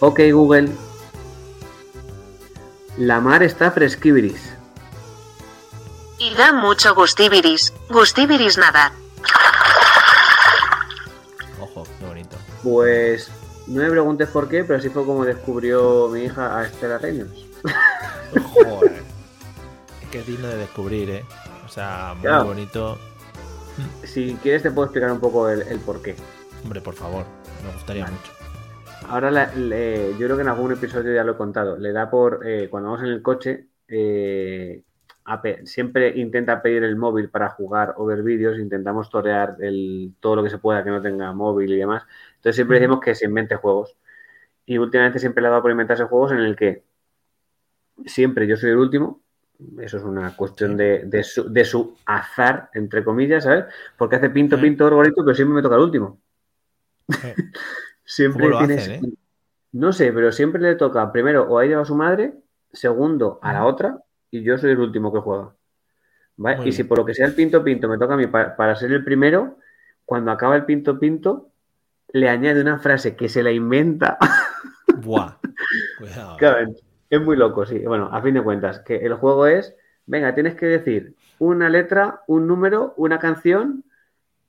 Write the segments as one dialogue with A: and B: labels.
A: Ok, Google. La mar está fresquibiris.
B: Y da mucho gustibiris, gustibiris nadar.
C: Ojo, qué bonito.
A: Pues no me preguntes por qué, pero así fue como descubrió mi hija a Estela Reynolds.
C: Joder. Es que es digno de descubrir, ¿eh? O sea, muy
A: Claro.
C: bonito.
A: Si quieres te puedo explicar un poco el, el por qué.
C: Hombre, por favor, me gustaría mucho.
A: Ahora la- le- yo creo que en algún episodio ya lo he contado. Le da por eh, cuando vamos en el coche, eh, a siempre intenta pedir el móvil para jugar o ver vídeos. Intentamos torear el, todo lo que se pueda que no tenga móvil y demás. Entonces siempre decimos que se invente juegos. Y últimamente siempre le ha dado por inventarse juegos en el que siempre yo soy el último. Eso es una cuestión de, de su, de su azar, entre comillas, ¿sabes? Porque hace pinto,
C: Sí.
A: pinto, gorgorito, pero siempre me toca el último.
C: Eh,
A: Siempre
C: ¿Cómo lo
A: tienes-
C: hacen, eh?
A: No sé, pero siempre le toca primero o a ella o a su madre, segundo a la otra, y yo soy el último que juega. Y si por lo que sea el pinto pinto me toca a mí pa- para, ser el primero, cuando acaba el pinto pinto, le añade una frase que se la inventa.
C: Buah. Cuidado.
A: Claro, es muy loco, sí. Bueno, a fin de cuentas, que el juego es, venga, tienes que decir una letra, un número, una canción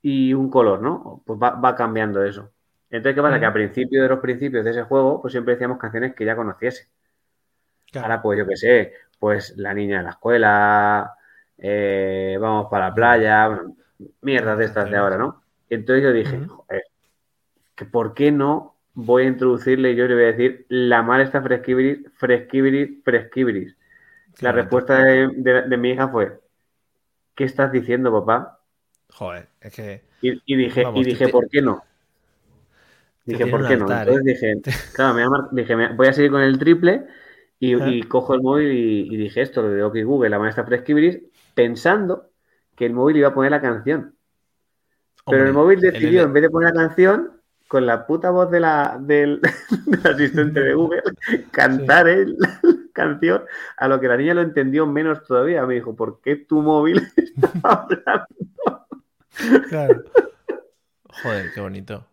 A: y un color, ¿no? Pues va, va cambiando eso. Entonces, ¿qué pasa? Que a principio de los principios de ese juego, pues siempre decíamos canciones que ya conociese.
C: Claro.
A: Ahora, pues yo qué sé, pues la niña de la escuela, eh, vamos para la playa, bueno, mierdas de estas de ahora, ¿no? Entonces yo dije, joder, que ¿por qué no voy a introducirle y yo le voy a decir la mar está fresquibiris, fresquibiris, fresquibiris? La respuesta de, de- de mi hija fue, ¿qué estás diciendo, papá?
C: Joder, es que.
A: Y, y dije,
C: Vamos,
A: y dije,
C: te-
A: ¿por qué no? Dije, ¿por qué no? Entonces
C: ¿eh?
A: dije, claro, me mar- dije, me- voy a seguir con el triple y, cojo el móvil y, y dije esto, lo de OK Google, la maestra Fresquibiris, pensando que el móvil iba a poner la canción. Pero el móvil decidió, en vez de poner la canción, con la puta voz de la, del, del asistente de Google, cantar él la canción, a lo que la niña lo entendió menos todavía. Me dijo, ¿por qué tu móvil está hablando?
C: Claro. Joder, qué bonito.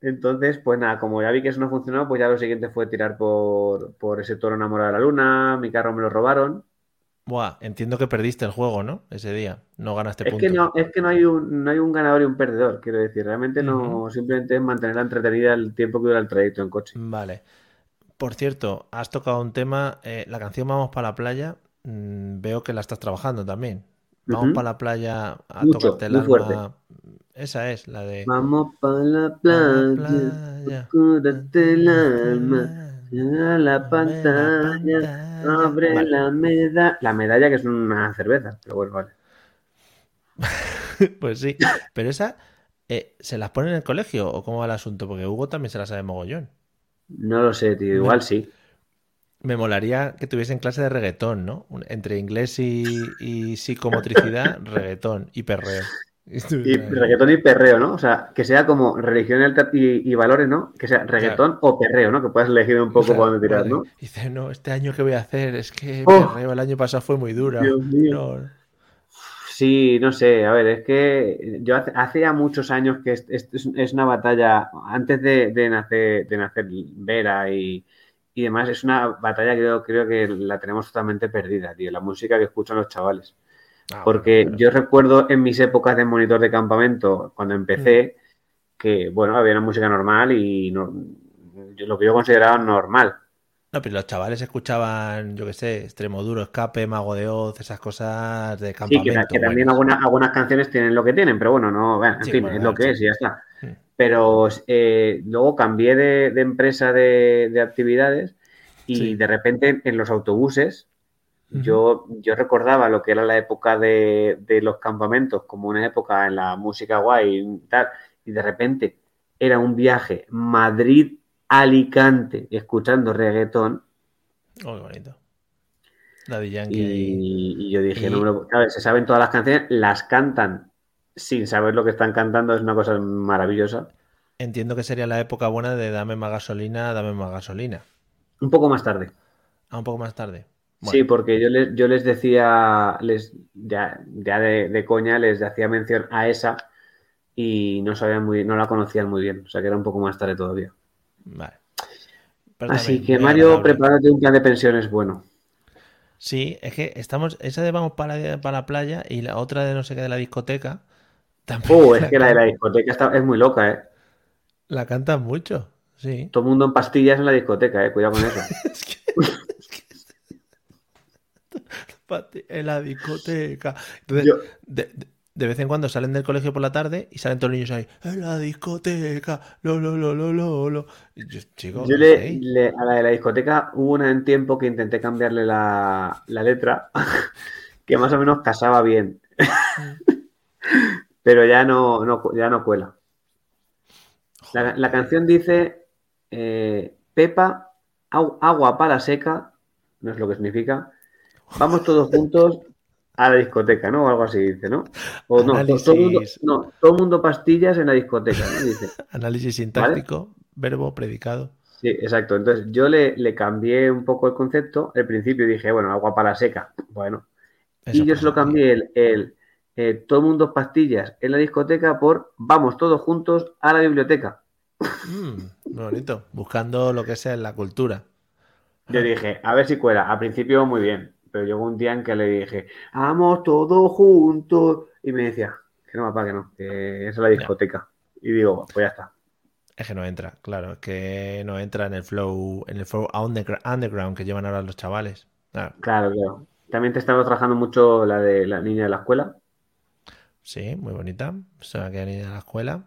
A: Entonces, pues nada, como ya vi que eso no funcionó, pues ya lo siguiente fue tirar por, por ese toro enamorado de la luna, mi carro me lo robaron.
C: Buah, entiendo que perdiste el juego, ¿no? Ese día. No ganaste
A: Es
C: puntos.
A: que no, es que no hay un, no hay un ganador y un perdedor, quiero decir, realmente no, simplemente es mantenerla entretenida el tiempo que dura el trayecto en coche.
C: Vale. Por cierto, has tocado un tema, eh, la canción Vamos para la playa, mm, veo que la estás trabajando también. Vamos
A: Ujú.
C: para la playa a
A: Mucho,
C: tocarte el alma.
A: fuerte.
C: Esa es, la de...
A: Vamos para la
C: Pa' la
A: playa, cúrate el alma, a la pantalla, abre
C: Vale.
A: la medalla. La medalla que es una cerveza, pero bueno, vale.
C: Pues sí, pero esa, eh, ¿se las pone en el colegio o cómo va el asunto? Porque Hugo también se la sabe mogollón.
A: No lo sé, tío, igual sí.
C: Me molaría que tuviesen clase de reggaetón, ¿no? Entre inglés y, y psicomotricidad, reggaetón y perreo.
A: Y reggaetón y perreo, ¿no? O sea, que sea como religión y, valores, ¿no? Que sea reggaetón o perreo, ¿no? Que puedas elegir un poco
C: Claro,
A: por dónde tirar,
C: vale.
A: ¿no?
C: Dice, no, este año que voy a hacer es que
A: Oh.
C: perreo el año pasado fue muy dura.
A: Dios mío.
C: No,
A: Sí, no sé, a ver, es que yo hace, hace ya muchos años que es, es- es una batalla, antes de, de nacer, de nacer Vera y, y demás, es una batalla que yo creo que la tenemos totalmente perdida, tío, la música que escuchan los chavales.
C: Ah,
A: Porque
C: bueno,
A: yo recuerdo en mis épocas de monitor de campamento, cuando empecé, que, bueno, había una música normal y no, yo- lo que yo consideraba normal.
C: No, pero los chavales escuchaban, yo qué sé, Extremo Duro, Escape, Mago de Oz, esas cosas de
A: Sí,
C: campamento.
A: que, que también algunas, algunas canciones tienen lo que tienen, pero bueno, no, bueno, en
C: Sí,
A: fin,
C: bueno,
A: es lo que
C: sí.
A: es y ya está.
C: Mm.
A: Pero eh, luego cambié de, de empresa de, de actividades y
C: Sí.
A: de repente en los autobuses yo, yo recordaba lo que era la época de, de los campamentos como una época en la música guay y tal, y de repente era un viaje Madrid-Alicante escuchando reggaetón
C: Oh, qué bonito. Daddy Yankee.
A: y, y yo dije,
C: Y-
A: no me lo- claro, se saben todas las canciones, las cantan sin saber lo que están cantando, es una cosa maravillosa.
C: Entiendo que sería la época buena de dame más gasolina, dame más gasolina.
A: Un poco más tarde.
C: Ah, un poco más tarde. Bueno,
A: Sí, porque yo les, yo les decía, les, ya, ya de, de coña, les hacía mención a esa y no sabían muy, no la conocían muy bien, o sea que era un poco más tarde todavía.
C: vale. Pero
A: Así
C: también
A: que Mario,
C: agradable.
A: prepárate un plan de pensiones bueno.
C: Sí, es que estamos. Esa de vamos para, para la playa y la otra de no sé qué de la discoteca. También
A: Oh, es que la de la discoteca está, es muy loca, ¿eh?
C: la cantan mucho. Sí.
A: Todo el mundo en pastillas en la discoteca, ¿eh? Cuidado con eso.
C: Pati- En la discoteca. Entonces,
A: Yo-
C: de, de- de vez en cuando salen del colegio por la tarde y salen todos los niños ahí. En la discoteca. Lo, lo, lo, lo, lo, lo. Y yo, chico,
A: Yo
C: ¿qué
A: le, a la de la discoteca hubo una en tiempo que intenté cambiarle la, la letra, que más o menos casaba bien. Pero ya no, no, ya no cuela. La, la canción dice eh, Pepa, agua para seca, no es lo que significa. Vamos todos juntos a la discoteca, ¿no? O algo así dice, ¿no? O no, to- todo mundo,
C: Análisis.
A: no, todo el mundo pastillas en la discoteca, ¿no? Dice.
C: Análisis sintáctico, verbo, predicado.
A: Sí, exacto. Entonces yo le, le cambié un poco el concepto. Al principio dije, bueno, agua para la seca. Bueno.
C: Eso
A: y yo se lo cambié el, el, eh, todo mundo pastillas en la discoteca por vamos todos juntos a la biblioteca.
C: Mm, muy bonito. Buscando lo que sea en la cultura.
A: Yo dije, a ver si cuela. Al principio muy bien, pero llegó un día en que le dije, vamos todos juntos. Y me decía, que no, papá, que no, que es la discoteca. Y digo, pues ya está.
C: Es que no entra, claro, es que no entra en el flow, en el flow underground que llevan ahora los chavales. Claro,
A: Claro, claro. También te estaba trabajando mucho la de la niña de la escuela.
C: sí, muy bonita. Se va a quedar niña de la escuela.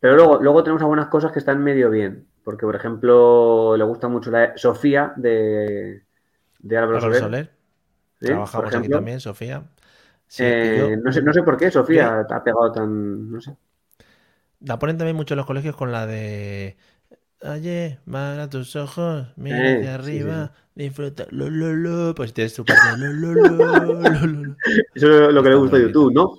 A: Pero luego, luego tenemos algunas cosas que están medio bien. Porque, por ejemplo, le gusta mucho la de Sofía de, de Álvaro
C: Álvaro
A: Soler.
C: Soler,
A: ¿sí?
C: trabajamos aquí también, Sofía. Sí,
A: Eh,
C: yo-
A: no, sé, no sé por qué Sofía te ha pegado tan. No sé.
C: la ponen también mucho en los colegios con la de Oye, mira tus ojos, mira
A: Eh,
C: hacia
A: sí,
C: arriba, disfruta, lo, lo, lo. Pues tienes tu parte, lo, lo, lo, lo, lo, lo.
A: Eso es lo que le gusta a YouTube, ¿no?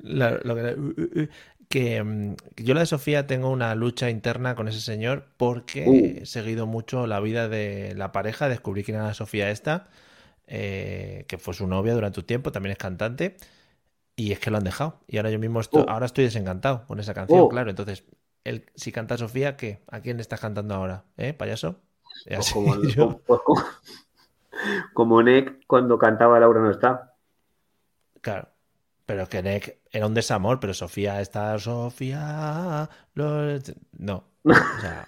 C: La- lo que, uh, uh, uh, que, mm, yo la de Sofía tengo una lucha interna con ese señor porque
A: Uh.
C: he seguido mucho la vida de la pareja, descubrí quién era Sofía esta, eh, que fue su novia durante un tiempo, también es cantante, y es que lo han dejado. Y ahora yo mismo estoy,
A: Oh.
C: ahora estoy desencantado con esa canción,
A: Oh.
C: claro. Entonces, él, si canta Sofía, ¿qué? ¿A quién le estás cantando ahora? ¿Eh, payaso?
A: Pues como,
C: yo-
A: pues como, como Nick cuando cantaba Laura no está.
C: Claro. Pero es que Nick era un desamor, pero Sofía está Sofía. lo- No. O sea,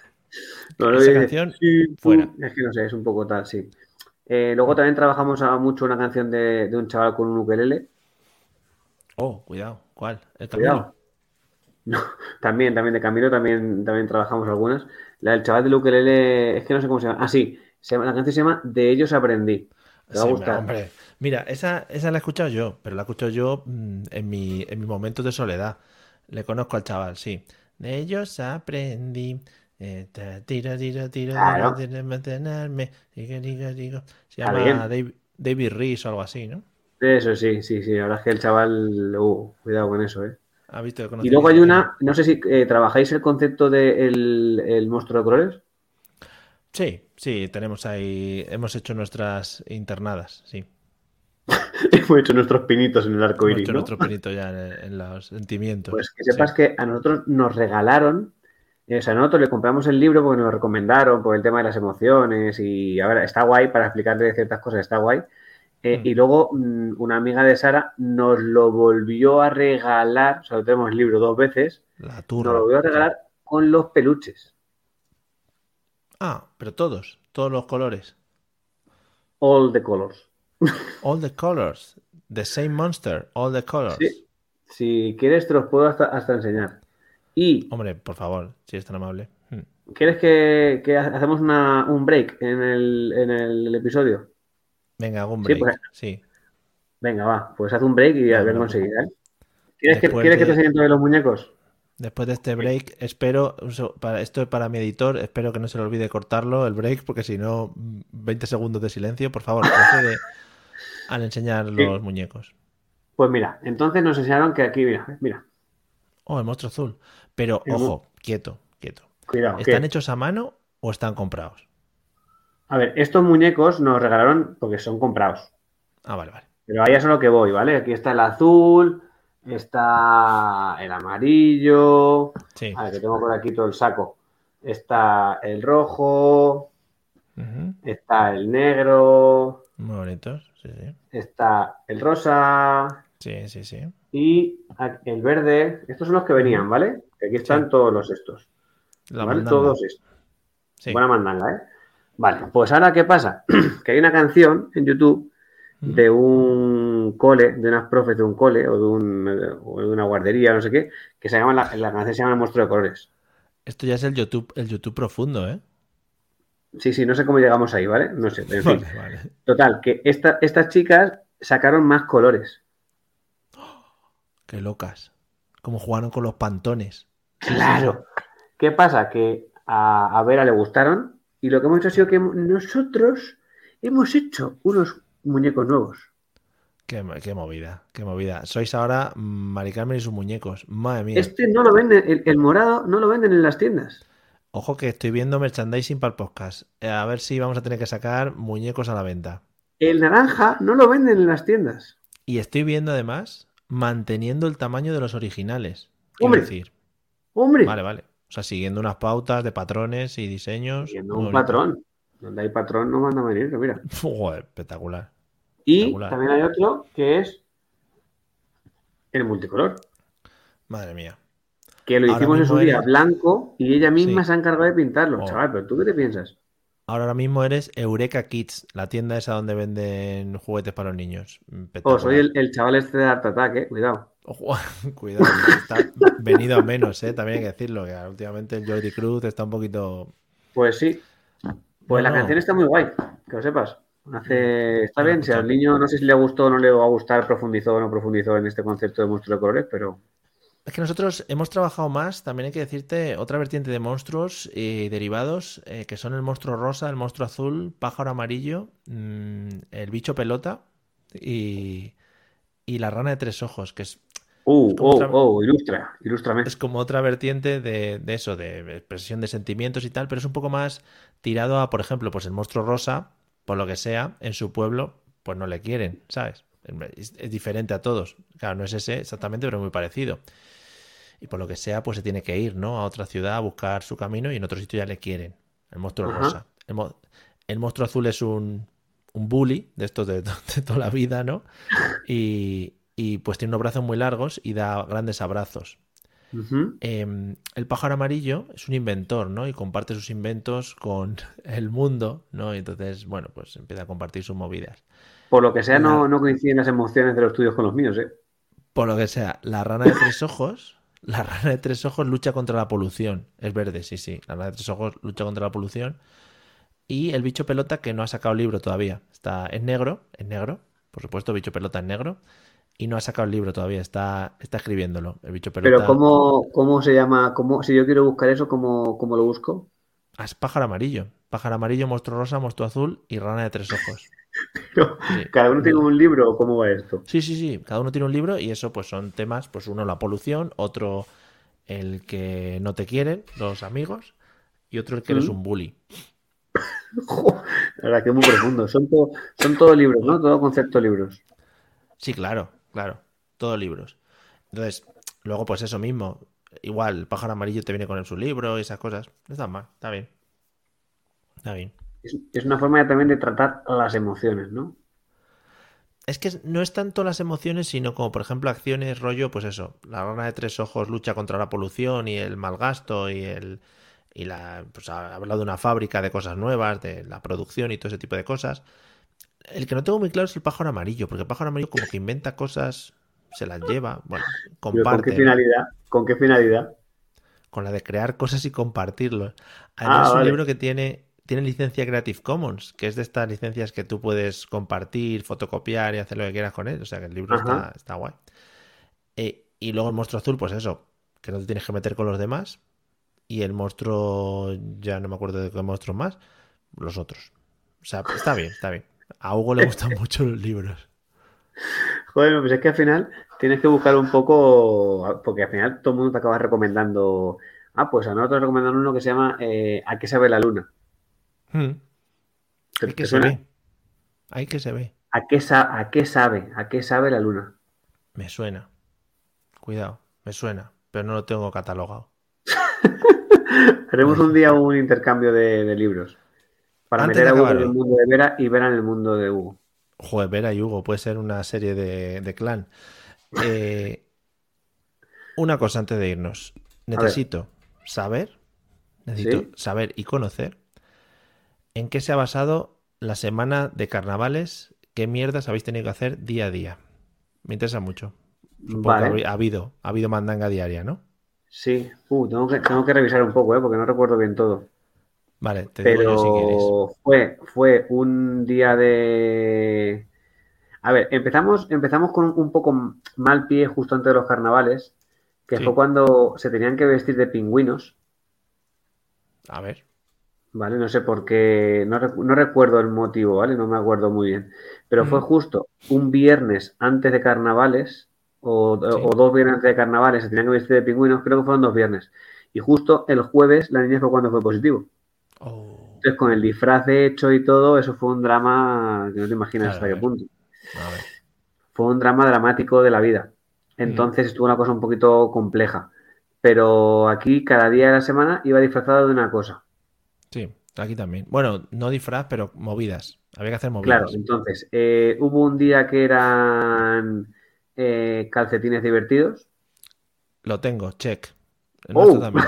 A: No, no,
C: Esa canción,
A: sí,
C: fuera.
A: Es que no sé, es un poco tal, sí. Eh, luego también trabajamos mucho una canción de, de un chaval con un ukelele.
C: Oh, cuidado. ¿Cuál? ¿El
A: Cuidado. No, también, también de Camilo, también, también trabajamos algunas. La del chaval del ukelele, es que no sé cómo se llama. Ah, sí, se llama- la canción se llama De ellos aprendí. Te va a
C: Sí,
A: gustar.
C: hombre. Mira, esa, esa la he escuchado yo, pero la he escuchado yo mm, en mi, en mis momentos de soledad. Le conozco al chaval, sí. De ellos aprendí. Eh, tiro, tiro,
A: Claro.
C: tiro, tiro, mantenerme, digo, digo, digo. Se llama. David, David Rees o algo así, ¿no?
A: Eso sí, sí, sí. La verdad es que el chaval, uh, cuidado con eso, ¿eh?
C: ¿Ha visto?
A: Y luego hay una, no sé si eh, trabajáis el concepto de el, monstruo de colores.
C: Sí, sí, tenemos ahí, hemos hecho nuestras internadas, sí.
A: Hemos hecho nuestros pinitos en el arco
C: Hemos
A: iris,
C: hecho
A: ¿no?
C: nuestro pinito ya en, en los sentimientos.
A: Pues que sepas que a nosotros nos regalaron, o sea, nosotros le compramos el libro porque nos lo recomendaron por el tema de las emociones y a ver, está guay para explicarle ciertas cosas, está guay. Eh,
C: Mm.
A: Y luego mm, una amiga de Sara nos lo volvió a regalar, o sea, lo tenemos el libro dos veces,
C: La
A: nos
C: turra.
A: lo volvió a regalar con los peluches,
C: Ah, pero todos, todos los colores.
A: all the colors.
C: All the colors. The same monster, all the colors.
A: Sí. Si quieres te los puedo hasta, hasta enseñar. Y
C: Hombre, por favor, si es tan amable. Hmm.
A: ¿quieres que, que ha- hacemos una- un break en el, en el episodio?
C: Venga, hago un
A: Sí,
C: break.
A: pues-
C: Sí.
A: Venga, va, pues haz un break y a ver
C: Bueno,
A: enseguida, ¿eh? ¿Quieres, que, ¿quieres que
C: de-
A: te enseñe todos los muñecos?
C: Después de este break, espero, para, esto es para mi editor, espero que no se le olvide cortarlo, el break, porque si no, mm, 20 segundos de silencio, por favor, procede al enseñar los muñecos.
A: Pues mira, entonces nos enseñaron que aquí, mira, mira,
C: Oh, el monstruo azul. Pero, ojo, quieto, quieto.
A: cuidado.
C: ¿Están hechos a mano o están comprados?
A: A ver, estos muñecos nos regalaron porque son comprados.
C: Ah, vale, vale.
A: Pero ahí es a lo que voy, ¿vale? Aquí está el azul, está el amarillo.
C: Sí.
A: A ver, que tengo por aquí todo el saco. Está el rojo, está el negro,
C: Muy bonitos, sí, sí.
A: está el rosa
C: Sí, sí, sí.
A: y el verde. Estos son los que venían, ¿vale? Aquí están
C: Sí.
A: todos los estos.
C: La
A: ¿Vale?
C: mandanga.
A: Todos estos.
C: Sí.
A: Buena mandanga, ¿eh? Vale, pues ahora, ¿qué pasa? que hay una canción en YouTube
C: Ujú.
A: de un cole, de unas profes de un cole o de, un- o de una guardería, no sé qué, que se llama, la, la canción se llama El monstruo de colores.
C: Esto ya es el YouTube, el YouTube profundo, ¿eh?
A: Sí, sí, no sé cómo llegamos ahí, ¿vale? No sé, en fin.
C: Vale.
A: Total, que esta- estas chicas sacaron más colores.
C: Qué locas. Como jugaron con los pantones.
A: Claro. ¿Qué pasa? Que a, a Vera le gustaron y lo que hemos hecho ha sido que nosotros hemos hecho unos muñecos nuevos.
C: Qué, qué movida, qué movida. Sois ahora Mari Carmen y sus muñecos. Madre mía.
A: Este no lo venden, el, el morado no lo venden en las tiendas.
C: Ojo que estoy viendo merchandising para el podcast. Eh, A ver si vamos a tener que sacar muñecos a la venta.
A: El naranja no lo venden en las tiendas.
C: Y estoy viendo además manteniendo el tamaño de los originales. Quiero decir.
A: Hombre,
C: Vale, vale. O sea, siguiendo unas pautas de patrones y diseños.
A: Siguiendo un
C: bonito.
A: patrón. Donde hay patrón no manda a venir, mira.
C: Joder, espectacular.
A: Y
C: Espectacular.
A: también hay otro que es el multicolor.
C: Madre mía.
A: Que lo
C: Ahora
A: hicimos en su día
C: eres-
A: blanco y ella misma
C: Sí.
A: se ha encargado de pintarlo.
C: Oh.
A: Chaval, pero ¿tú qué te piensas?
C: Ahora mismo eres Eureka Kids, la tienda esa donde venden juguetes para los niños.
A: Oh, soy el, el chaval este de Art Attack, eh. Cuidado.
C: Cuidado, está venido a menos, ¿eh? También hay que decirlo, que últimamente el Jordi Cruz está un poquito...
A: Pues sí. Pues
C: No,
A: la canción está muy guay, que lo sepas. Hace... Está
C: No la he
A: bien, si al
C: escuchado.
A: niño no sé si le gustó o no le va a gustar, profundizó o no profundizó en este concepto de monstruo de colores, pero
C: Es que nosotros hemos trabajado más, también hay que decirte, otra vertiente de monstruos y derivados, eh, que son el monstruo rosa, el monstruo azul, pájaro amarillo, mm, el bicho pelota y, y la rana de tres ojos, que es,
A: Uh,
C: como
A: oh,
C: otra-
A: oh, ilustra, ilústrame.
C: es como otra vertiente de, de eso, de expresión de sentimientos y tal, pero es un poco más tirado a, por ejemplo, pues el monstruo rosa, por lo que sea, en su pueblo, pues no le quieren, ¿sabes? Es, es diferente a todos. Claro, no es ese exactamente, pero muy parecido. Y por lo que sea, pues se tiene que ir, ¿no? A otra ciudad a buscar su camino y en otro sitio ya le quieren. El monstruo
A: Ajá.
C: rosa. El, mo- el monstruo azul es un, un bully de estos de, de toda la vida, ¿no? Y, y pues tiene unos brazos muy largos y da grandes abrazos. Eh, el pájaro amarillo es un inventor, ¿no? Y comparte sus inventos con el mundo, ¿no? Y entonces, bueno, pues empieza a compartir sus movidas.
A: Por lo que sea, no,
C: La-
A: no coinciden las emociones de los tuyos con los míos, ¿eh?
C: Por lo que sea, la rana de tres ojos, la rana de tres ojos lucha contra la polución. Es verde, sí, sí. La rana de tres ojos lucha contra la polución. Y el bicho pelota que no ha sacado libro todavía. Está, es negro, es negro. Por supuesto, bicho pelota es negro. Y no ha sacado el libro todavía, está, está escribiéndolo. El bicho pelota.
A: Pero ¿cómo, cómo se llama? ¿Cómo, si yo quiero buscar eso, ¿cómo, cómo lo busco?
C: Ah, es pájaro amarillo. Pájaro amarillo, monstruo rosa, monstruo azul y rana de tres ojos.
A: Pero,
C: Sí.
A: ¿Cada uno tiene un libro o cómo va esto?
C: Sí, sí, sí. Cada uno tiene un libro y eso pues son temas, pues uno la polución, otro el que no te quieren, los amigos, y otro el que eres
A: Mm.
C: un bully.
A: La verdad que es muy profundo. Son, todo, son todos libros, ¿no? Todo concepto de libros.
C: Sí, claro, claro. Todos libros. Entonces, luego pues eso mismo. Igual, el pájaro amarillo te viene con su libro y esas cosas. No está mal, está bien. Está bien.
A: Es, es una forma también de tratar las emociones, ¿no?
C: Es que no es tanto las emociones, sino como, por ejemplo, acciones, rollo, pues eso, la rana de tres ojos lucha contra la polución y el mal gasto y el y la pues ha hablado de una fábrica de cosas nuevas, de la producción y todo ese tipo de cosas. El que no tengo muy claro es el pájaro amarillo, porque el pájaro amarillo como que inventa cosas, se las lleva, bueno,
A: Pero ¿Con qué
C: comparte.
A: finalidad? ¿Con qué finalidad?
C: con la de crear cosas y compartirlos. Además,
A: Ah,
C: es un
A: vale.
C: libro que tiene, tiene licencia Creative Commons, que es de estas licencias que tú puedes compartir, fotocopiar y hacer lo que quieras con él. O sea que el libro está, está guay. Eh, y luego el monstruo azul, pues eso, que no te tienes que meter con los demás. Y el monstruo, ya no me acuerdo de qué monstruos más, los otros. O sea, está bien, está bien. A Hugo le gustan mucho los libros.
A: Joder, pues es que al final tienes que buscar un poco, porque al final todo el mundo te acaba recomendando. Ah, pues a nosotros recomendan uno que se llama eh, ¿A qué sabe la luna?
C: Hmm.
A: ¿Te- te
C: que se ve. Ahí que se ve.
A: ¿A qué, sa- ¿A qué sabe? ¿A qué sabe la luna?
C: Me suena. Cuidado, me suena, pero no lo tengo catalogado.
A: Haremos un día un intercambio de, de libros para
C: Antes
A: meter a Hugo en el mundo de Vera y Vera en el mundo de Hugo.
C: Joder, Vera y Hugo, puede ser una serie de, de clan. Eh, una cosa antes de irnos. Necesito saber, necesito
A: ¿Sí?
C: saber y conocer en qué se ha basado la semana de carnavales, qué mierdas habéis tenido que hacer día a día. Me interesa mucho.
A: Vale,
C: ha habido, ha habido mandanga diaria, ¿no?
A: sí. Uh, tengo que, tengo que revisar un poco, ¿eh? porque no recuerdo bien todo.
C: Vale, te digo yo si quieres.
A: Pero fue, fue un día de... A ver, empezamos, empezamos con un poco mal pie justo antes de los carnavales, que
C: Sí.
A: fue cuando se tenían que vestir de pingüinos,
C: A ver.
A: ¿vale? No sé por qué, no, recu- no recuerdo el motivo, ¿vale? No me acuerdo muy bien. Pero fue
C: Mm.
A: justo un viernes antes de carnavales, o, o dos viernes antes de carnavales, se tenían que vestir de pingüinos, creo que fueron dos viernes. Y justo el jueves la niña fue cuando fue positivo.
C: Oh,
A: Entonces, con el disfraz hecho y todo, eso fue un drama que no te imaginas
C: Claro,
A: hasta qué
C: ver.
A: punto. Fue un drama dramático de la vida. Entonces estuvo una cosa un poquito compleja. Pero aquí, cada día de la semana, iba disfrazado de una cosa.
C: Sí, aquí también. Bueno, no disfraz, pero movidas. Había que hacer movidas.
A: Claro, entonces, eh, hubo un día que eran eh, calcetines divertidos.
C: Lo tengo, check. El
A: Oh. eh.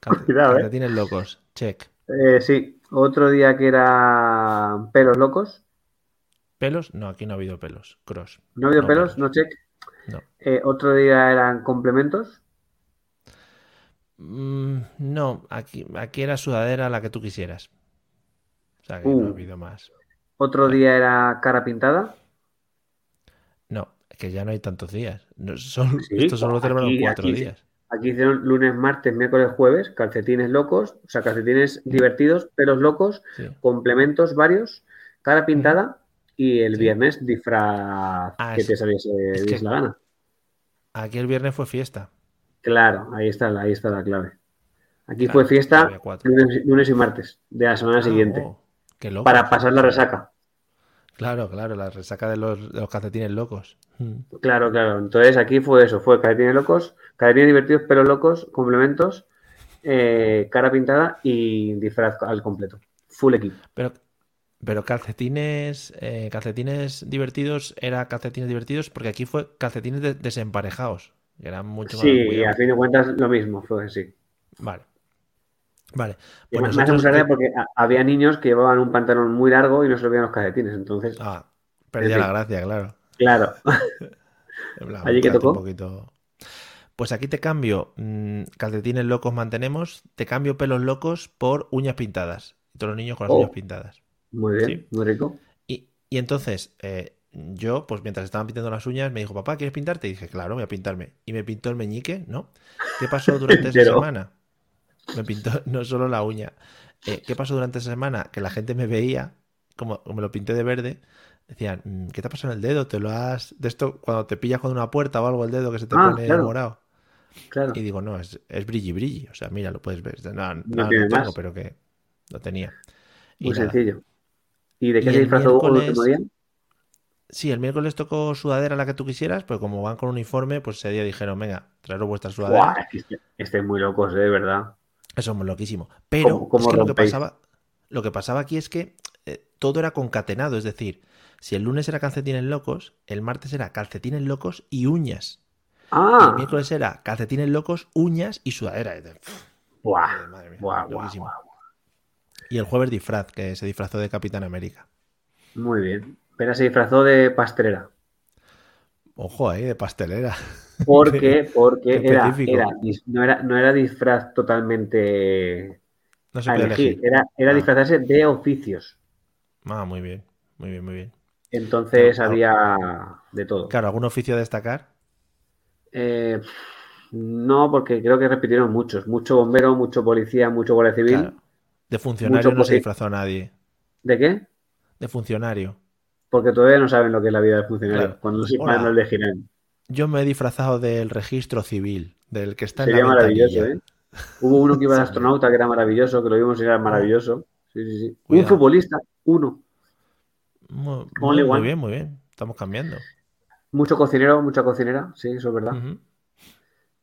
C: Calcetines locos, check.
A: Eh, sí, otro día que eran pelos locos.
C: ¿Pelos? No, aquí no ha habido pelos. Cross.
A: ¿No ha habido
C: No
A: pelos?
C: pelos.
A: No check.
C: No.
A: Eh, otro día eran complementos.
C: Mm, no, aquí, aquí era sudadera la que tú quisieras. O sea que no
A: Uh.
C: ha habido más.
A: Otro día era cara pintada.
C: No, es que ya no hay tantos días. No, son-
A: Sí,
C: esto solo lo
A: aquí-
C: cuatro
A: aquí-
C: días.
A: Aquí hicieron lunes, martes, miércoles, jueves, calcetines locos, o sea, calcetines divertidos, pelos locos,
C: Sí.
A: complementos varios, cara pintada y el
C: Sí.
A: viernes disfraz
C: Ah,
A: que
C: es-
A: te saliese
C: que-
A: la gana.
C: Aquí el viernes fue fiesta.
A: Claro, ahí está, la- ahí está la clave. Aquí
C: Claro,
A: fue fiesta lunes, lunes y martes de la semana
C: Ah,
A: siguiente
C: oh, qué loco.
A: para pasar la resaca.
C: Claro, claro, la resaca de los, de los calcetines locos. Mm.
A: Claro, claro. Entonces aquí fue eso, fue calcetines locos, calcetines divertidos, pelos locos, complementos, eh, cara pintada y disfraz al completo. Full equipo.
C: Pero, pero calcetines, eh, calcetines divertidos, era calcetines divertidos porque aquí fue calcetines de- desemparejados. Eran mucho más
A: Sí, a fin de cuentas lo mismo, fue así.
C: Vale. Vale.
A: Y
C: Pues nosotros que-
A: porque había niños que llevaban un pantalón muy largo y no se le veían los calcetines. Entonces,
C: Ah, perdía la gracia, claro.
A: claro. ¿Allí
C: quédate
A: tocó?
C: un poquito- Pues aquí te cambio mm, calcetines locos mantenemos, te cambio pelos locos por uñas pintadas. Todos los niños con las
A: Oh.
C: uñas pintadas.
A: Muy bien,
C: Sí.
A: muy rico.
C: Y, y entonces, eh, yo, pues mientras estaban pintando las uñas, me dijo, papá, ¿quieres pintarte? Y dije, claro, voy a pintarme. Y me pintó el meñique, ¿no? ¿Qué pasó durante esa semana? Me pintó no solo la uña. Eh, ¿Qué pasó durante esa semana? Que la gente me veía, como, como me lo pinté de verde, decían, "Mm, ¿qué te ha pasado en el dedo? ¿Te lo has...? De esto, cuando te pillas con una puerta o algo el dedo que se te
A: Ah,
C: pone
A: claro.
C: morado.
A: Claro.
C: Y digo, no, es, es brilli brilli. O sea, mira, lo puedes ver. No, no,
A: No
C: tengo,
A: más.
C: pero que lo tenía. Y
A: Muy
C: nada.
A: sencillo. ¿Y de
C: Y
A: qué se disfrazó Hugo el
C: miércoles-
A: último día?
C: Sí, el miércoles tocó sudadera la que tú quisieras, pero como van con uniforme, pues ese día dijeron, venga, traeros vuestra sudadera.
A: Este- estáis muy locos, eh, de verdad.
C: Eso es loquísimo. Pero
A: ¿Cómo- cómo
C: es que lo que pasaba, lo que pasaba aquí es que eh, todo era concatenado, es decir, si el lunes era calcetines locos, el martes era calcetines locos y uñas. Y
A: Ah,
C: el miércoles era calcetines locos, uñas y sudadera.
A: Buah,
C: madre mía,
A: buah,
C: loquísimo.
A: buah.
C: Y el jueves disfraz, que se disfrazó de Capitán América.
A: Muy bien. Pero se disfrazó de pastelera.
C: Ojo ahí, de pastelera.
A: Porque, porque era, no, era, no era disfraz totalmente
C: No se
A: a elegir,
C: elegir.
A: era, era
C: Ah.
A: disfrazarse de oficios.
C: Ah, muy bien, muy bien, muy bien.
A: Entonces
C: Claro.
A: había de todo.
C: Claro, ¿algún oficio a destacar?
A: Eh, no, porque creo que repitieron muchos. Mucho bombero, mucho policía, mucho guardia civil.
C: Claro. De funcionario
A: Mucho
C: no se disfrazó nadie.
A: ¿De qué?
C: De funcionario.
A: Porque todavía no saben lo que es la vida del funcionario.
C: Claro.
A: Cuando sepan
C: Hola.
A: lo elegirán.
C: Yo me he disfrazado del registro civil, del que está en
A: Sería
C: la
A: maravilloso. ¿eh? Hubo uno que iba de astronauta que era maravilloso, que lo vimos y era maravilloso. Sí, sí, sí. Un futbolista, uno.
C: Muy, bien, muy bien. Estamos cambiando.
A: Mucho cocinero, mucha cocinera, sí, eso es verdad.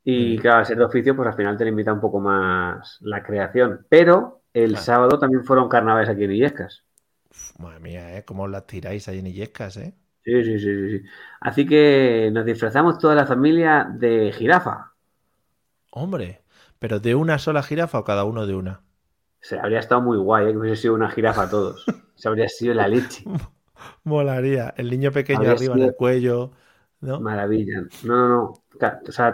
A: Y
C: Ujú.
A: claro, al ser de oficio, pues al final te limita un poco más la creación. Pero el
C: Claro.
A: sábado también fueron carnavales aquí en Illescas.
C: Uf, madre mía, ¿eh? ¿Cómo las tiráis ahí en Illescas, eh?
A: Sí, sí, sí, sí, sí. Así que nos disfrazamos toda la familia de jirafa.
C: Hombre, ¿pero de una sola jirafa o cada uno de una?
A: Se habría estado muy guay, ¿eh? que hubiese sido una jirafa todos. Se habría sido la leche.
C: Molaría. El niño pequeño
A: Habría
C: arriba en
A: sido-
C: el cuello, ¿no?
A: Maravilla. No, no, no. O sea,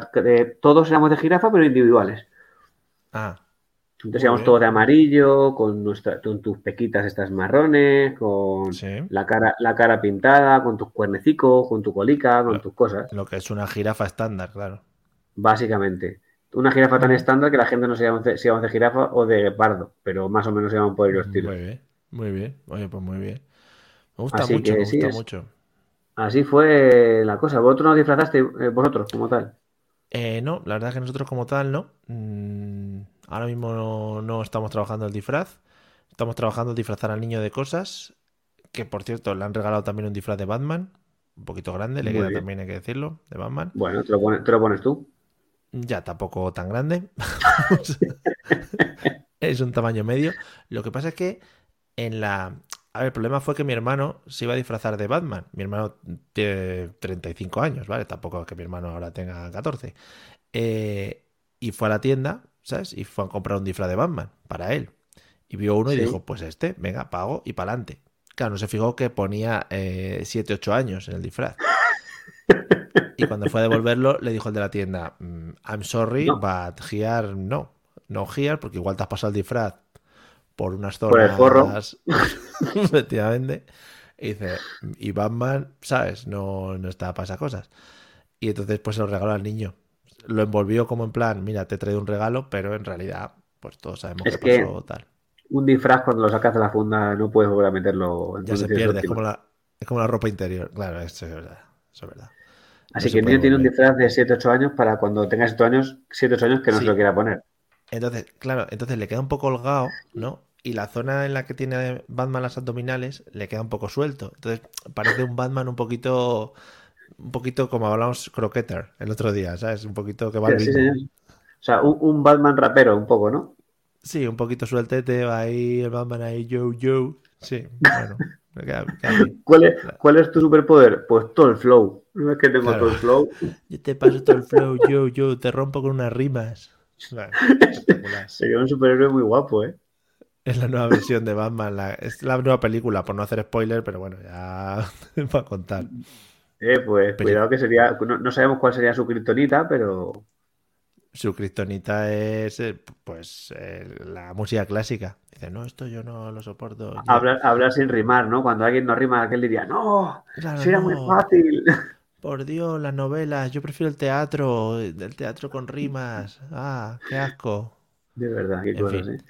A: todos éramos de jirafa, pero individuales.
C: Ah,
A: Entonces íbamos todos de amarillo, con, nuestra, con tus pequitas estas marrones, con
C: sí.
A: la cara, la cara pintada, con tus cuernecicos, con tu colica, con tus cosas.
C: Lo que es una jirafa estándar, claro.
A: Básicamente. Una jirafa tan estándar que la gente no se llama si íbamos de jirafa o de pardo, pero más o menos se llaman por los tiros.
C: Muy bien, muy bien. Oye, pues muy bien. Me gusta
A: Así
C: mucho, me
A: sí,
C: gusta
A: es-
C: mucho.
A: Así fue la cosa. ¿Vosotros no disfrazasteis, eh, vosotros, como tal?
C: Eh, no, la verdad es que nosotros como tal, no. Mm, ahora mismo no, no estamos trabajando el disfraz. Estamos trabajando el disfrazar al niño de cosas. Que por cierto, le han regalado también un disfraz de Batman. Un poquito grande, le
A: Muy
C: queda
A: bien.
C: también, hay que decirlo, de Batman.
A: Bueno, te lo pones, te lo pones tú.
C: Ya tampoco tan grande. es un tamaño medio. Lo que pasa es que en la... A ver, el problema fue que mi hermano se iba a disfrazar de Batman. Mi hermano tiene 35 años, ¿vale? Tampoco es que mi hermano ahora tenga 14. Eh, y fue a la tienda, ¿sabes? Y fue a comprar un disfraz de Batman para él. Y vio uno y
A: Sí.
C: dijo, pues este, venga, pago y para adelante. Claro, no se fijó que ponía 7, 8 años en el disfraz. Y cuando fue a devolverlo, le dijo el de la tienda, "Mm, I'm sorry,
A: No.
C: but here no. No here, porque igual te has pasado el disfraz por unas
A: Por el
C: zonas...
A: forro.
C: Efectivamente. Y dice, y Batman, ¿sabes? No, no está para esas cosas. Y entonces pues se lo regaló al niño. Lo envolvió como en plan, mira, te he traído un regalo, pero en realidad, pues todos sabemos
A: Es
C: qué
A: que-
C: pasó tal.
A: Un disfraz cuando lo sacas de la funda no puedes volver a meterlo en
C: Ya se pierde, es como la, es como la ropa interior. Claro, eso es verdad. Eso es verdad.
A: Así
C: No
A: que el niño tiene un disfraz de 7-8 años para cuando tenga 7 años, 7-8 años que no
C: Sí.
A: se lo quiera poner.
C: Entonces, claro, entonces le queda un poco holgado, ¿no? Y la zona en la que tiene Batman las abdominales le queda un poco suelto. Entonces, parece un Batman un poquito, un poquito como hablamos croqueter el otro día, ¿sabes? Un poquito que va
A: Sí, señor. O sea, un, un Batman rapero, un poco, ¿no?
C: Sí, un poquito sueltete, va ahí el Batman ahí, yo, yo. Sí, bueno, queda, queda.
A: ¿Cuál es, ¿Cuál es tu superpoder? Pues todo el flow. ¿No es que tengo
C: Claro.
A: todo el flow?
C: Yo te paso todo el flow, yo, yo, te rompo con unas rimas. Claro.
A: Sería un superhéroe muy guapo, ¿eh?
C: Es la nueva versión de Batman, la- es la nueva película, por no hacer spoiler, pero bueno, ya para contar.
A: Eh, pues
C: Pero-
A: cuidado que sería. No, no sabemos cuál sería su kriptonita, pero.
C: Su kriptonita es, eh, pues, eh, la música clásica. Dice, no, esto yo no lo soporto.
A: Hablar, hablar sin rimar, ¿no? Cuando alguien no rima, aquel diría, ¡No!
C: Claro,
A: Sería muy fácil.
C: Por Dios, las novelas, yo prefiero el teatro, el teatro con rimas. Ah, qué asco.
A: De verdad, qué
C: En
A: cosas,
C: fin.
A: ¿eh?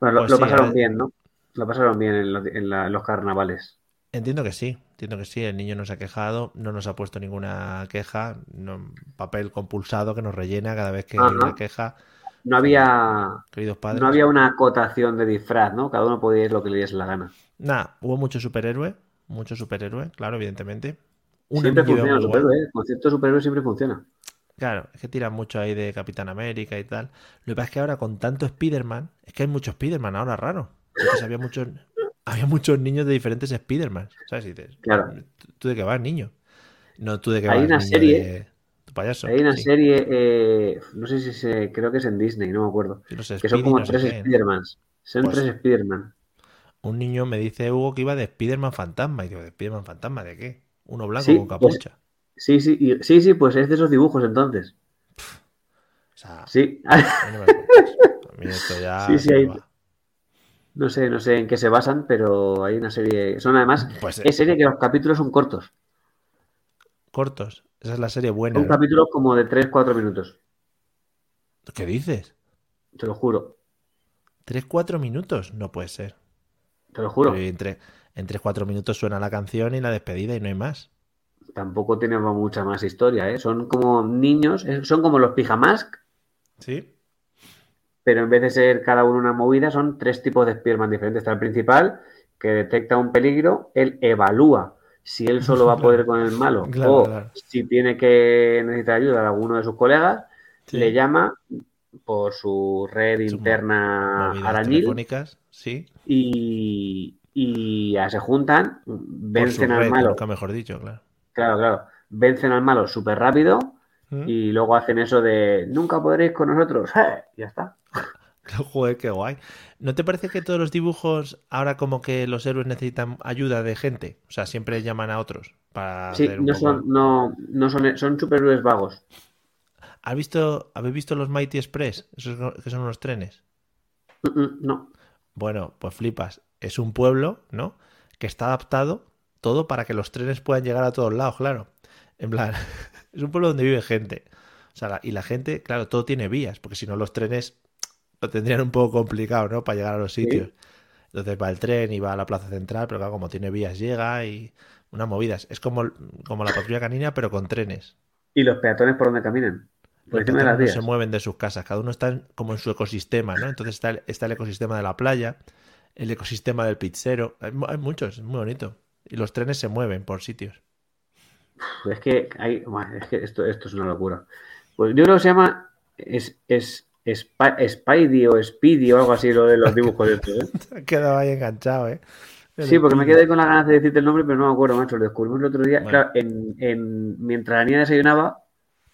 A: Bueno, lo,
C: Pues
A: lo
C: sí,
A: pasaron bien, ¿no? Lo pasaron bien en, los- en la- en los carnavales.
C: Entiendo que sí, entiendo que sí. El niño nos ha quejado, no nos ha puesto ninguna queja, no- papel compulsado que nos rellena cada vez que hay una queja.
A: No había,
C: Queridos padres.
A: no había una acotación de disfraz, ¿no? Cada uno podía ir lo que le diese la gana.
C: Nada, hubo mucho superhéroe, mucho superhéroe, claro, evidentemente.
A: Siempre funciona superhéroe, ¿eh? El concepto de superhéroe siempre funciona.
C: Claro, es que tiran mucho ahí de Capitán América y tal. Lo que pasa es que ahora con tanto Spider-Man, es que hay muchos Spider-Man ahora raro. Entonces había muchos, había muchos niños de diferentes Spider-Man. ¿Sabes? Y dices,
A: Claro.
C: ¿tú, de qué vas, niño? No, tú de qué
A: Hay
C: vas,
A: una
C: niño
A: serie-
C: de tu payaso.
A: Hay una
C: Sí.
A: serie, eh, no sé si se, creo que es en Disney, no me acuerdo. Que son como
C: no
A: tres. Spidermans. Son
C: Pues-
A: tres Spiderman.
C: Un niño me dice Hugo que iba de Spider-Man fantasma. Y digo, ¿de Spider-Man fantasma de qué? Uno blanco
A: Sí,
C: con
A: pues-
C: capucha.
A: Sí, sí, y- sí, sí, pues es de esos dibujos entonces.
C: O sea,
A: Sí.
C: a mí no me- a mí esto ya
A: Sí, sí, hay-. No sé, no sé en qué se basan, pero hay una serie. Son además,
C: Pues, eh,
A: es serie que los capítulos son cortos.
C: cortos. Esa es la serie buena.
A: Son capítulos como de 3-4 minutos.
C: ¿Qué dices?
A: Te lo juro.
C: ¿Tres, cuatro minutos? No puede ser.
A: Te lo juro.
C: Entre, en tres, cuatro minutos suena la canción y la despedida y no hay más.
A: Tampoco tiene mucha más historia, ¿eh? Son como niños, eh, son como los pijamask,
C: ¿Sí?
A: pero en vez de ser cada uno una movida, son tres tipos de Spiderman diferentes. Está el principal, que detecta un peligro, él evalúa si él solo va a poder con el malo
C: Claro,
A: o
C: claro.
A: si tiene que necesitar ayuda de alguno de sus colegas,
C: Sí.
A: le llama por su red interna arañil
C: sí.
A: y, y ya se juntan, vencen al malo,
C: Nunca mejor dicho, claro.
A: claro, claro, vencen al malo súper rápido
C: ¿Mm?
A: y luego hacen eso de nunca podréis con nosotros, ¡Eh! ya está.
C: Joder, qué guay. ¿No te parece que todos los dibujos ahora como que los héroes necesitan ayuda de gente? O sea, siempre llaman a otros para
A: Sí,
C: hacer un
A: no
C: poco-
A: son, no, no son, son superhéroes vagos.
C: ¿Has visto, ¿Habéis visto los Mighty Express? Esos que son unos trenes.
A: Mm, mm, No,
C: Bueno, pues flipas. Es un pueblo, ¿no? Que está adaptado todo para que los trenes puedan llegar a todos lados, claro. En plan, es un pueblo donde vive gente. O sea, la- y la gente, claro, todo tiene vías, porque si no los trenes lo tendrían un poco complicado, ¿no? Para llegar a los sitios. Entonces va el tren y va a la plaza central, pero claro, como tiene vías llega y unas movidas. Es como, como la patrulla canina, pero con trenes.
A: y los peatones por donde caminan, por
C: Los
A: de las
C: no se mueven de sus casas, cada uno está en- como en su ecosistema, ¿no? Entonces está el, está el ecosistema de la playa, el ecosistema del pizzero, hay, mu- hay muchos, es muy bonito. Y los trenes se mueven por sitios.
A: Es que hay, es que esto, esto es una locura. Pues yo creo que se llama es, es, Spi- Spidey o Speedy o algo así lo de los dibujos de estos, ¿eh?
C: Quedado ahí enganchado, ¿eh?
A: Sí, porque me quedé con las ganas de decirte el nombre, pero no me acuerdo, macho. Lo descubrimos el otro día.
C: Bueno.
A: Claro, en, en- mientras la niña desayunaba,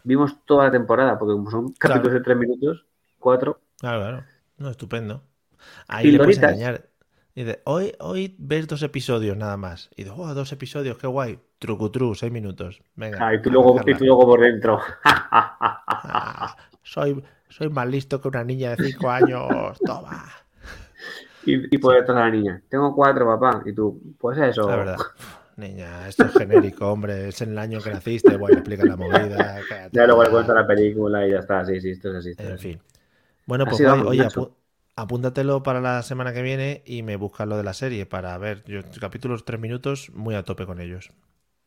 A: vimos toda la temporada, porque como son capítulos
C: Claro.
A: de tres minutos, cuatro.
C: Claro, claro. No, estupendo. Ahí le puedes
A: Pildoritas.
C: Engañar. Dice, hoy, hoy ves dos episodios nada más. Y dices, oh, dos episodios, qué guay. Trucutru, seis minutos. Venga.
A: Ah, y, tú luego, y tú luego por dentro.
C: Ah, soy, soy más listo que una niña de cinco años. Toma.
A: y, y por detrás la niña. Tengo cuatro, papá. Y tú, pues eso.
C: La verdad. Niña, esto es genérico, hombre. Es en el año que naciste. Bueno, explica la movida. cállate.
A: Ya luego le cuento la película y ya está. Sí, sí, esto es así.
C: En fin. Bueno, pues oye, apu- apúntatelo para la semana que viene y me buscas lo de la serie para ver. Yo, capítulos tres minutos, muy a tope con ellos.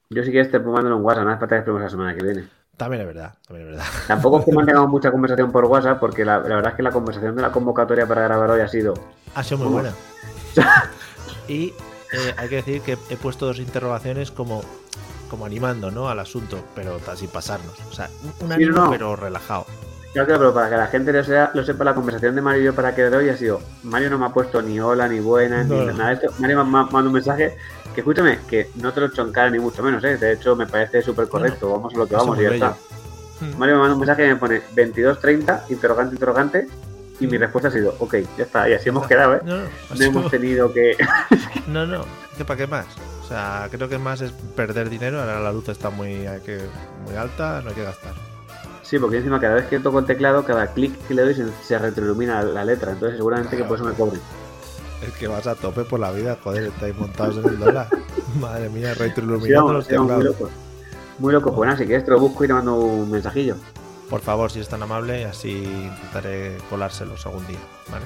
A: Yo sí que te pongo en WhatsApp, no que esperemos la semana que viene.
C: También es verdad, también es verdad.
A: Tampoco es que mantengamos mucha conversación por WhatsApp, porque la, la verdad es que la conversación de la convocatoria para grabar hoy ha sido.
C: Ha sido muy
A: ¿Cómo?
C: buena. Y eh, hay que decir que he puesto dos interrogaciones como, como animando ¿no? al asunto, pero sin pasarnos. O sea, un, ánimo
A: no.
C: pero relajado.
A: Claro, pero para que la gente lo, sea- lo sepa, la conversación de Mario y yo para que de hoy ha sido: Mario no me ha puesto ni hola, ni buena,
C: No.
A: ni nada de esto. Mario me ma- manda un mensaje que, escúchame, que no te lo he hecho en cara ni mucho menos, ¿eh? De hecho, me parece súper correcto. Vamos a lo que vamos y ya
C: bello.
A: está.
C: Mm.
A: Mario me manda un mensaje que me pone 22.30, interrogante, interrogante, y mi respuesta ha sido: Ok, ya está, y así hemos quedado, ¿eh?
C: No, no, ha
A: No hemos tenido que.
C: no, no, ¿qué para qué más? O sea, creo que más es perder dinero. Ahora la luz está muy, que, muy alta, no hay que gastar.
A: Sí, porque encima cada vez que toco el teclado, cada clic que le doy se, se retroilumina la letra. Entonces seguramente que por eso me cobren.
C: Es que vas a tope por la vida, joder, estáis montados en el dólar. Madre mía, retroiluminando los
A: sí, muy locos. Muy loco. Pues nada, si quieres te lo busco y te mando un mensajillo.
C: Por favor, si es tan amable, así intentaré colárselos algún día, ¿vale?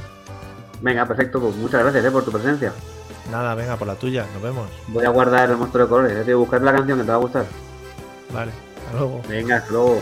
A: Venga, perfecto. Pues muchas gracias eh, por tu presencia.
C: Nada, venga, por la tuya, nos vemos.
A: Voy a guardar el monstruo de colores. Voy a buscar la canción que te va a gustar.
C: Vale, hasta luego.
A: Venga, hasta luego.